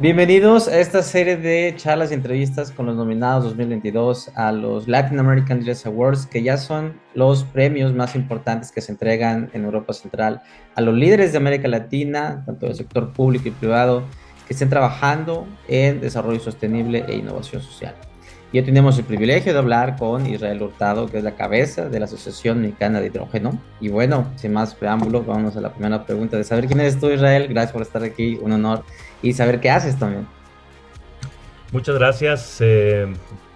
Bienvenidos a esta serie de charlas y entrevistas con los nominados 2022 a los Latin American Leaders Awards, que ya son los premios más importantes que se entregan en Europa Central a los líderes de América Latina, tanto del sector público y privado, que estén trabajando en desarrollo sostenible e innovación social. Y hoy tenemos el privilegio de hablar con Israel Hurtado, que es la cabeza de la Asociación Mexicana de Hidrógeno. Y bueno, sin más preámbulos, vamos a la primera pregunta de saber quién eres tú, Israel. Gracias por estar aquí, un honor y saber qué haces también. Muchas gracias. Eh,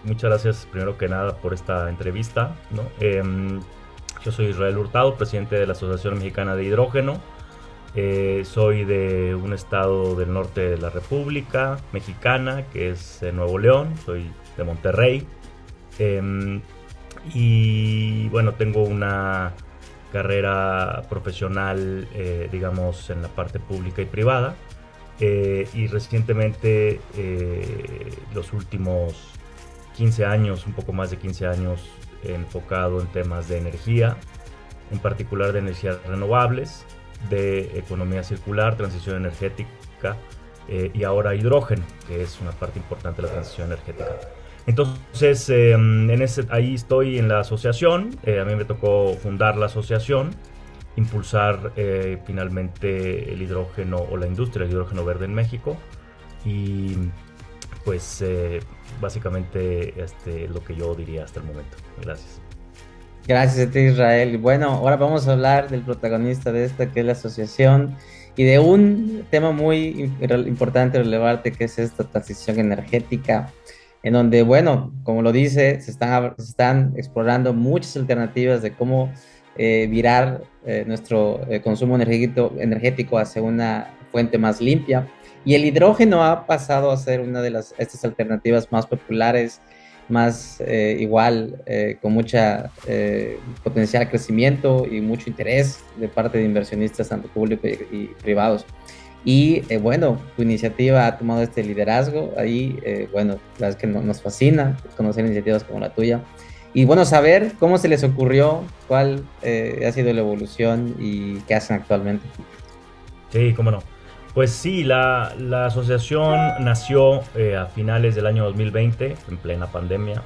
muchas gracias primero que nada por esta entrevista. Em, yo soy Israel Hurtado, presidente de la Asociación Mexicana de Hidrógeno. Eh, soy de un estado del norte de la República Mexicana, que es Nuevo León. Soy de Monterrey. Em, y bueno, tengo una carrera profesional, eh, digamos, en la parte pública y privada. Eh, y recientemente, eh, los últimos 15 años, un poco más de 15 años, enfocado en temas de energía, en particular de energías renovables, de economía circular, transición energética eh, y ahora hidrógeno, que es una parte importante de la transición energética. Entonces, en ese, ahí estoy en la asociación, a mí me tocó fundar la asociación impulsar eh, finalmente el hidrógeno o la industria del hidrógeno verde en México. Y pues eh, básicamente este, lo que yo diría hasta el momento. Gracias. Gracias a ti Israel. Bueno, ahora vamos a hablar del protagonista de esta, que es la asociación, y de un tema muy importante relevante, que es esta transición energética, en donde, bueno, como lo dice, se están, se están explorando muchas alternativas de cómo eh, virar eh, nuestro eh, consumo energético, energético hacia una fuente más limpia. Y el hidrógeno ha pasado a ser una de las, estas alternativas más populares, más igual, con mucha potencial crecimiento y mucho interés de parte de inversionistas, tanto públicos y, privados. Y bueno, tu iniciativa ha tomado este liderazgo ahí, bueno, la es que nos fascina conocer iniciativas como la tuya. Y bueno, saber cómo se les ocurrió, cuál eh, ha sido la evolución y qué hacen actualmente. Sí, cómo no. Pues sí, la, asociación nació eh, a finales del año 2020, en plena pandemia.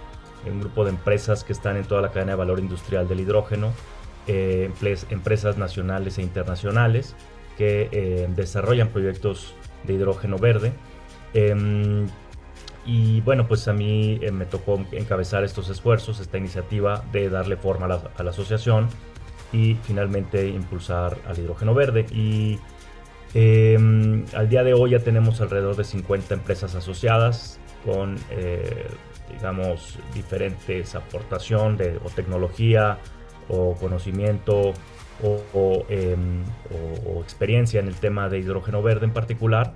Un grupo de empresas que están en toda la cadena de valor industrial del hidrógeno, eh, empresas nacionales e internacionales que desarrollan proyectos de hidrógeno verde. Y bueno, pues a mí eh, me tocó encabezar estos esfuerzos, esta iniciativa de darle forma a la, asociación y finalmente impulsar al hidrógeno verde. Y em, al día de hoy ya tenemos alrededor de 50 empresas asociadas con, eh, digamos, diferentes aportación de o tecnología o conocimiento em, o experiencia en el tema de hidrógeno verde en particular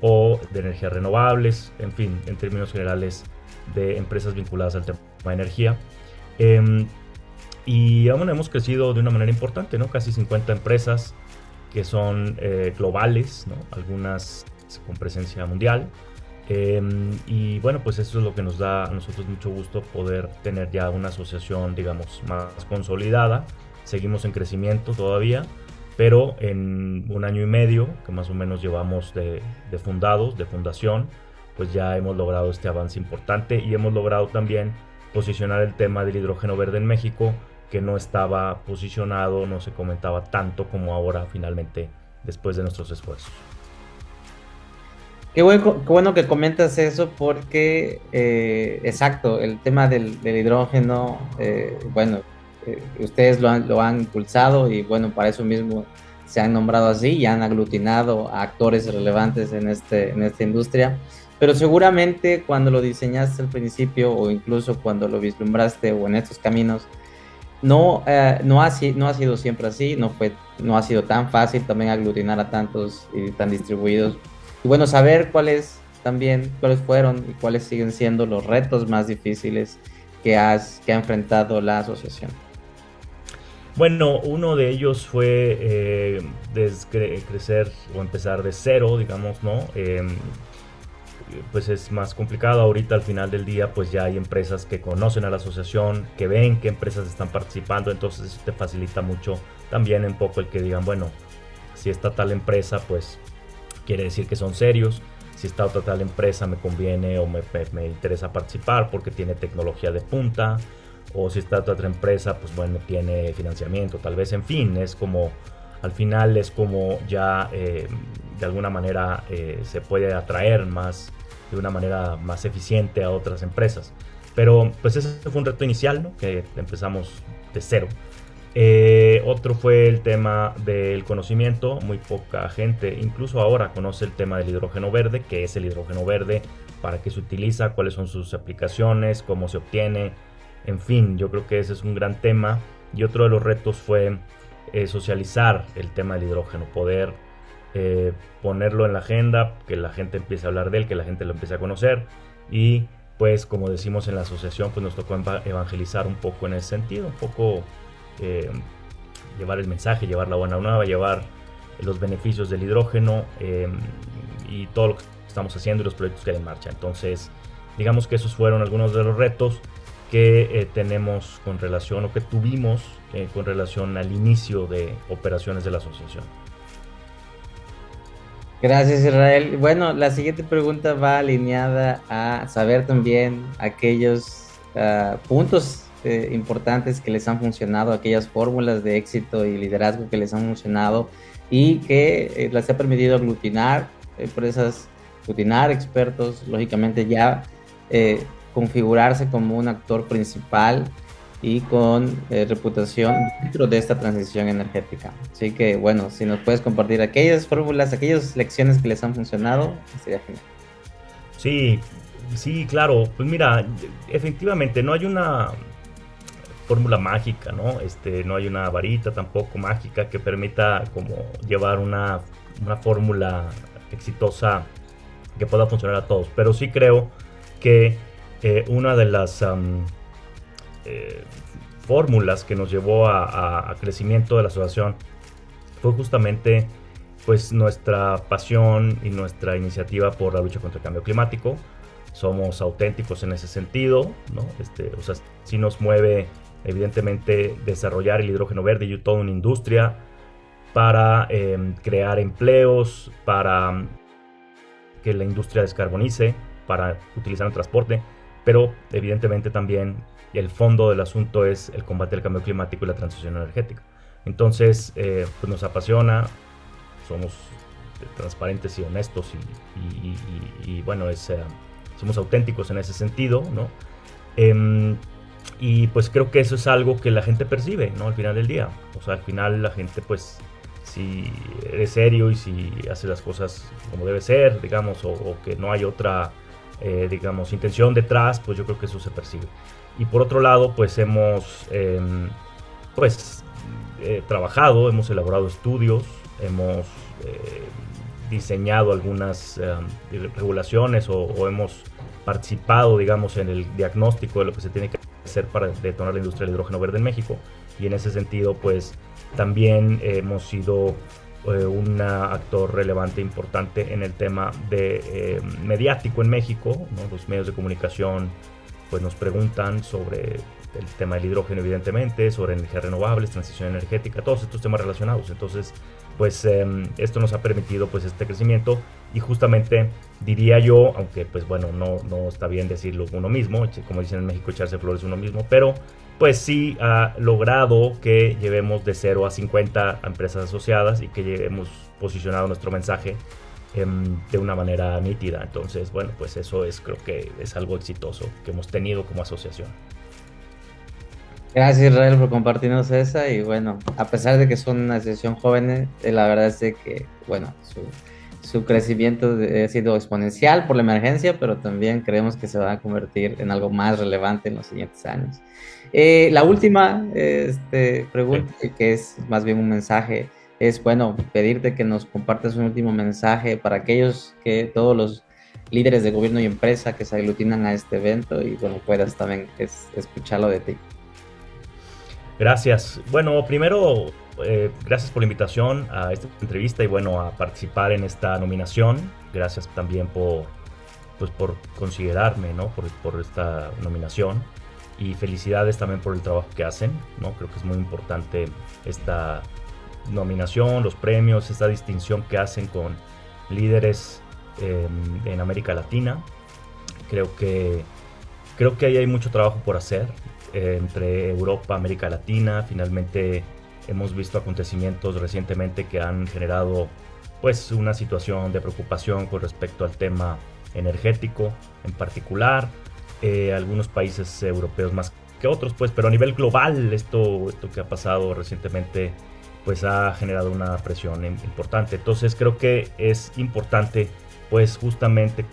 o de energías renovables, en fin, en términos generales de empresas vinculadas al tema de energía. Em, y aún hemos crecido de una manera importante, ¿no? Casi 50 empresas que son eh, globales, ¿no? Algunas con presencia mundial. Em, y bueno, pues eso es lo que nos da a nosotros mucho gusto poder tener ya una asociación, digamos, más consolidada. Seguimos en crecimiento todavía, pero en un año y medio que más o menos llevamos de, fundados, de fundación, pues ya hemos logrado este avance importante y hemos logrado también posicionar el tema del hidrógeno verde en México, que no estaba posicionado, no se comentaba tanto como ahora finalmente después de nuestros esfuerzos. Qué bueno, que comentas eso porque, eh, exacto, el tema del, hidrógeno, eh, bueno, eh, ustedes lo han, impulsado y bueno, para eso mismo se han nombrado así y han aglutinado a actores relevantes en, este, en esta industria. Pero seguramente cuando lo diseñaste al principio o incluso cuando lo vislumbraste o en estos caminos, no, eh, no, ha, no ha sido siempre así, no, fue, no ha sido tan fácil también aglutinar a tantos y tan distribuidos. Y bueno, saber cuáles también, cuáles fueron y cuáles siguen siendo los retos más difíciles que, has, que ha enfrentado la asociación. Bueno, uno de ellos fue eh, crecer o empezar de cero, digamos, ¿no? Em, pues es más complicado ahorita al final del día, pues ya hay empresas que conocen a la asociación, que ven qué empresas están participando, entonces eso te facilita mucho también un poco el que digan, bueno, si está tal empresa, pues quiere decir que son serios. si esta otra tal empresa me conviene o me, me, interesa participar porque tiene tecnología de punta, o si esta otra empresa, pues bueno, tiene financiamiento, tal vez, en fin, es como, al final es como ya eh, de alguna manera eh, se puede atraer más, de una manera más eficiente a otras empresas. Pero pues ese fue un reto inicial, ¿no? Que empezamos de cero. Eh, otro fue el tema del conocimiento. Muy poca gente, incluso ahora, conoce el tema del hidrógeno verde, qué es el hidrógeno verde, para qué se utiliza, cuáles son sus aplicaciones, cómo se obtiene. En fin, yo creo que ese es un gran tema. Y otro de los retos fue eh, socializar el tema del hidrógeno, poder eh, ponerlo en la agenda, que la gente empiece a hablar de él, que la gente lo empiece a conocer y pues como decimos en la asociación, pues nos tocó evangelizar un poco en ese sentido, un poco eh, llevar el mensaje, llevar la buena nueva, llevar los beneficios del hidrógeno eh, y todo lo que estamos haciendo y los proyectos que hay en marcha. Entonces, digamos que esos fueron algunos de los retos que eh, tenemos con relación o que tuvimos con relación al inicio de operaciones de la asociación. Gracias Israel. Bueno, la siguiente pregunta va alineada a saber también aquellos ah, puntos eh, importantes que les han funcionado, aquellas fórmulas de éxito y liderazgo que les han funcionado y que eh, les ha permitido aglutinar empresas, aglutinar expertos, lógicamente ya eh, configurarse como un actor principal y con eh, reputación dentro de esta transición energética. Así que bueno, si nos puedes compartir aquellas fórmulas, aquellas lecciones que les han funcionado, sería genial. Sí, sí, claro. Pues mira, efectivamente no hay una fórmula mágica, ¿no? Este, no hay una varita tampoco mágica que permita como llevar una, una fórmula exitosa que pueda funcionar a todos. Pero sí creo que una de las eh, fórmulas que nos llevó a, crecimiento de la asociación fue justamente pues nuestra pasión y nuestra iniciativa por la lucha contra el cambio climático. Somos auténticos en ese sentido, ¿no? Este, o sea, sí nos mueve evidentemente desarrollar el hidrógeno verde y toda una industria para em, crear empleos, para que la industria descarbonice, para utilizar el transporte, pero evidentemente también el fondo del asunto es el combate al cambio climático y la transición energética. Entonces, eh, pues nos apasiona, somos transparentes y honestos y, bueno, es, eh, somos auténticos en ese sentido, ¿no? Em, y pues creo que eso es algo que la gente percibe, ¿no? Al final del día. O sea, al final la gente, pues, si eres serio y si haces las cosas como debe ser, digamos, o, que no hay otra, eh, digamos, intención detrás, pues yo creo que eso se percibe. Y por otro lado, pues hemos em, pues, eh, trabajado, hemos elaborado estudios, hemos eh, diseñado algunas em, regulaciones o, hemos participado, digamos, en el diagnóstico de lo que se tiene que hacer para detonar la industria del hidrógeno verde en México. Y en ese sentido, pues también hemos sido eh, un actor relevante, importante en el tema de mediático en México, los medios de comunicación pues nos preguntan sobre el tema del hidrógeno evidentemente, sobre energías renovables, transición energética, todos estos temas relacionados. Entonces, pues em, esto nos ha permitido pues este crecimiento y justamente diría yo, aunque pues bueno, no, no está bien decirlo uno mismo, como dicen en México, echarse flores uno mismo, pero pues sí ha logrado que llevemos de 0 a 50 empresas asociadas y que llevemos posicionado nuestro mensaje Em, de una manera nítida. Entonces, bueno, pues eso es creo que es algo exitoso que hemos tenido como asociación. Gracias Israel por compartirnos esa y bueno, a pesar de que son una asociación joven, eh, la verdad es que, bueno, su, crecimiento ha sido exponencial por la emergencia, pero también creemos que se va a convertir en algo más relevante en los siguientes años. Eh, la última este, pregunta, que es más bien un mensaje, es, bueno, pedirte que nos compartas un último mensaje para aquellos que todos los líderes de gobierno y empresa que se aglutinan a este evento y, bueno, puedas también escucharlo de ti. Gracias. Bueno, primero, eh, gracias por la invitación a esta entrevista y, bueno, a participar en esta nominación. Gracias también por, pues, por considerarme, ¿no? Por, por esta nominación y felicidades también por el trabajo que hacen, ¿no? Creo que es muy importante esta nominación, los premios, esta distinción que hacen con líderes en América Latina. Creo que, creo que ahí hay mucho trabajo por hacer entre Europa, América Latina. Finalmente hemos visto acontecimientos recientemente que han generado pues una situación de preocupación con respecto al tema energético en particular. Eh, algunos países europeos más que otros, pues, pero a nivel global esto, esto que ha pasado recientemente pues ha generado una presión importante. Entonces creo que es importante pues justamente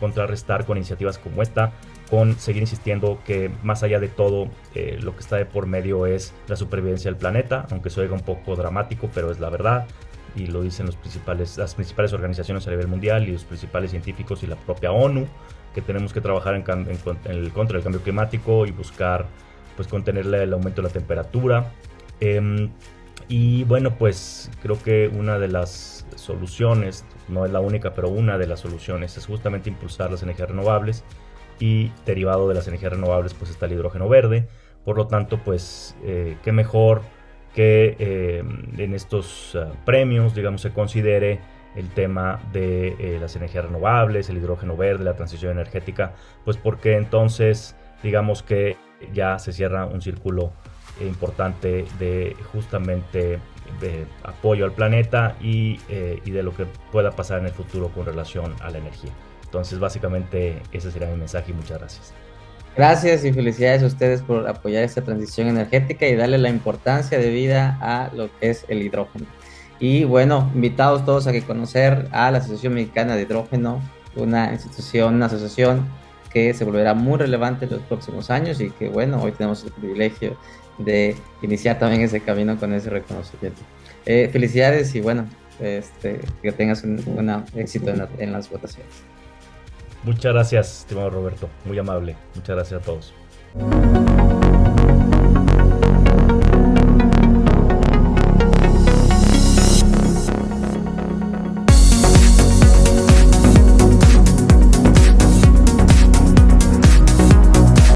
contrarrestar con iniciativas como esta, con seguir insistiendo que más allá de todo eh, lo que está de por medio es la supervivencia del planeta, aunque oiga un poco dramático, pero es la verdad y lo dicen las principales organizaciones a nivel mundial y los principales científicos y la propia ONU, que tenemos que trabajar en, el contra del cambio climático y buscar pues contenerle el aumento de la temperatura. Em, y bueno, pues creo que una de las soluciones, no es la única, pero una de las soluciones es justamente impulsar las energías renovables y derivado de las energías renovables pues está el hidrógeno verde. Por lo tanto, pues eh, qué mejor que eh, en estos ah, premios, digamos, se considere el tema de eh, las energías renovables, el hidrógeno verde, la transición energética, pues porque entonces digamos que ya se cierra un círculo importante de justamente de apoyo al planeta y, y, de lo que pueda pasar en el futuro con relación a la energía. Entonces básicamente ese sería mi mensaje y muchas gracias. Gracias y felicidades a ustedes por apoyar esta transición energética y darle la importancia de vida a lo que es el hidrógeno. Y bueno, invitados todos a que conocer a la Asociación Mexicana de Hidrógeno, una institución, una asociación que se volverá muy relevante en los próximos años y que bueno, hoy tenemos el privilegio de iniciar también ese camino con ese reconocimiento. Eh, felicidades y bueno, este, que tengas un, éxito en, en las votaciones. Muchas gracias, estimado Roberto. Muy amable. Muchas gracias a todos.